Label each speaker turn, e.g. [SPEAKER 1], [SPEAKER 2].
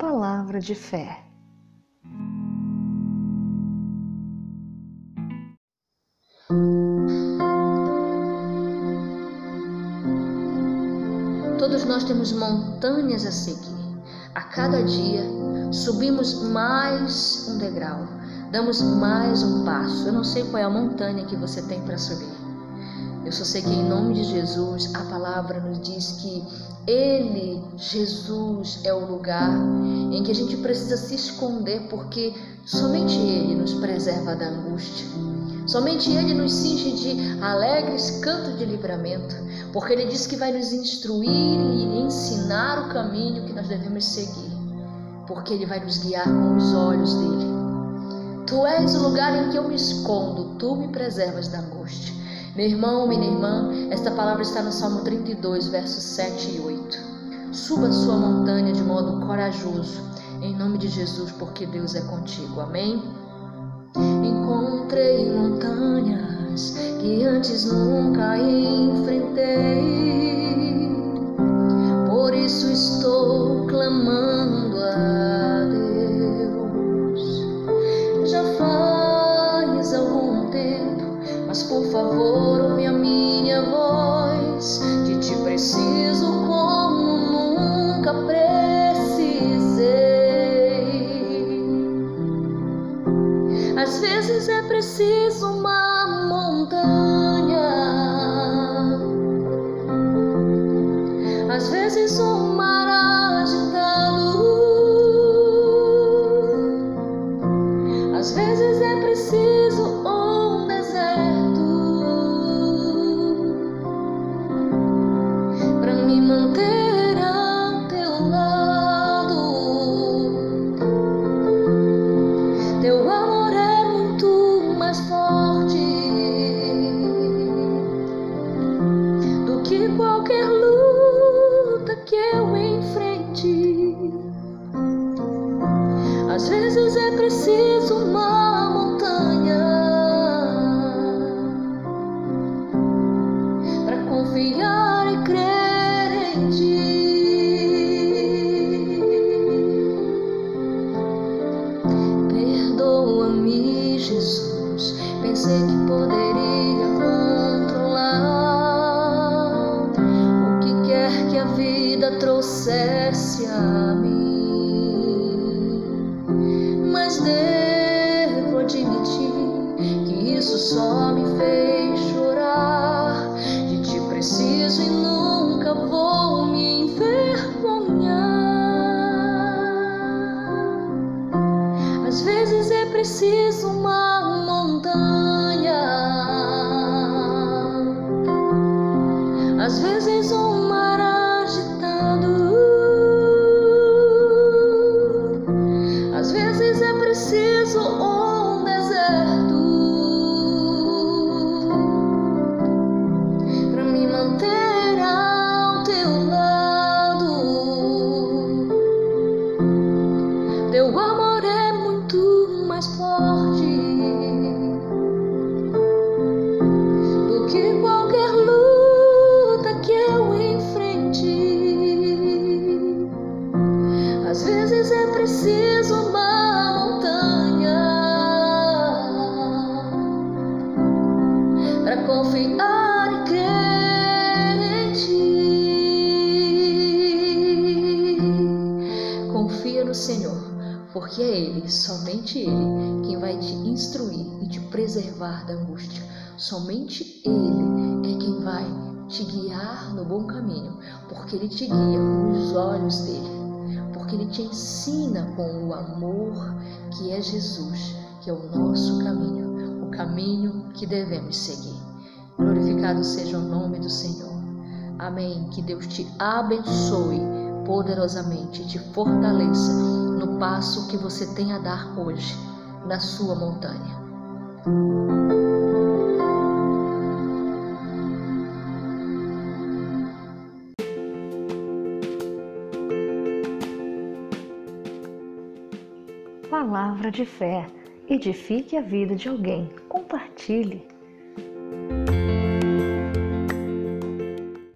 [SPEAKER 1] palavra de fé.
[SPEAKER 2] Todos nós temos montanhas a seguir. A cada dia subimos mais um degrau, damos mais um passo. Eu não sei qual é a montanha que você tem para subir. Eu só sei que em nome de Jesus a palavra nos diz que Ele, Jesus, é o lugar em que a gente precisa se esconder, porque somente Ele nos preserva da angústia. Somente Ele nos cinge de alegres cantos de livramento, porque Ele diz que vai nos instruir e ensinar o caminho que nós devemos seguir, porque Ele vai nos guiar com os olhos dele. Tu és o lugar em que eu me escondo, tu me preservas da angústia. Meu irmão, minha irmã, esta palavra está no Salmo 32, versos 7 e 8. Suba sua montanha de modo corajoso, em nome de Jesus, porque Deus é contigo. Amém? Encontrei montanhas que antes nunca enfrentei, Às vezes é preciso uma montanha para confiar e crer em ti. Perdoa-me, Jesus. Pensei que poderia controlar o que quer que a vida trouxesse a mim. Devo admitir que isso só me fez chorar. De ti preciso e nunca vou me envergonhar. Às vezes é preciso uma montanha, às vezes um Teu amor é muito mais forte do que qualquer luta que eu enfrente. Às vezes é preciso uma montanha para confiar porque é Ele, somente Ele, quem vai te instruir e te preservar da angústia. Somente Ele é quem vai te guiar no bom caminho, porque Ele te guia com os olhos dele, porque Ele te ensina com o amor que é Jesus, que é o nosso caminho, o caminho que devemos seguir. Glorificado seja o nome do Senhor. Amém. Que Deus te abençoe poderosamente, te fortaleça no passo que você tem a dar hoje na sua montanha.
[SPEAKER 1] Palavra de fé. Edifique a vida de alguém. Compartilhe.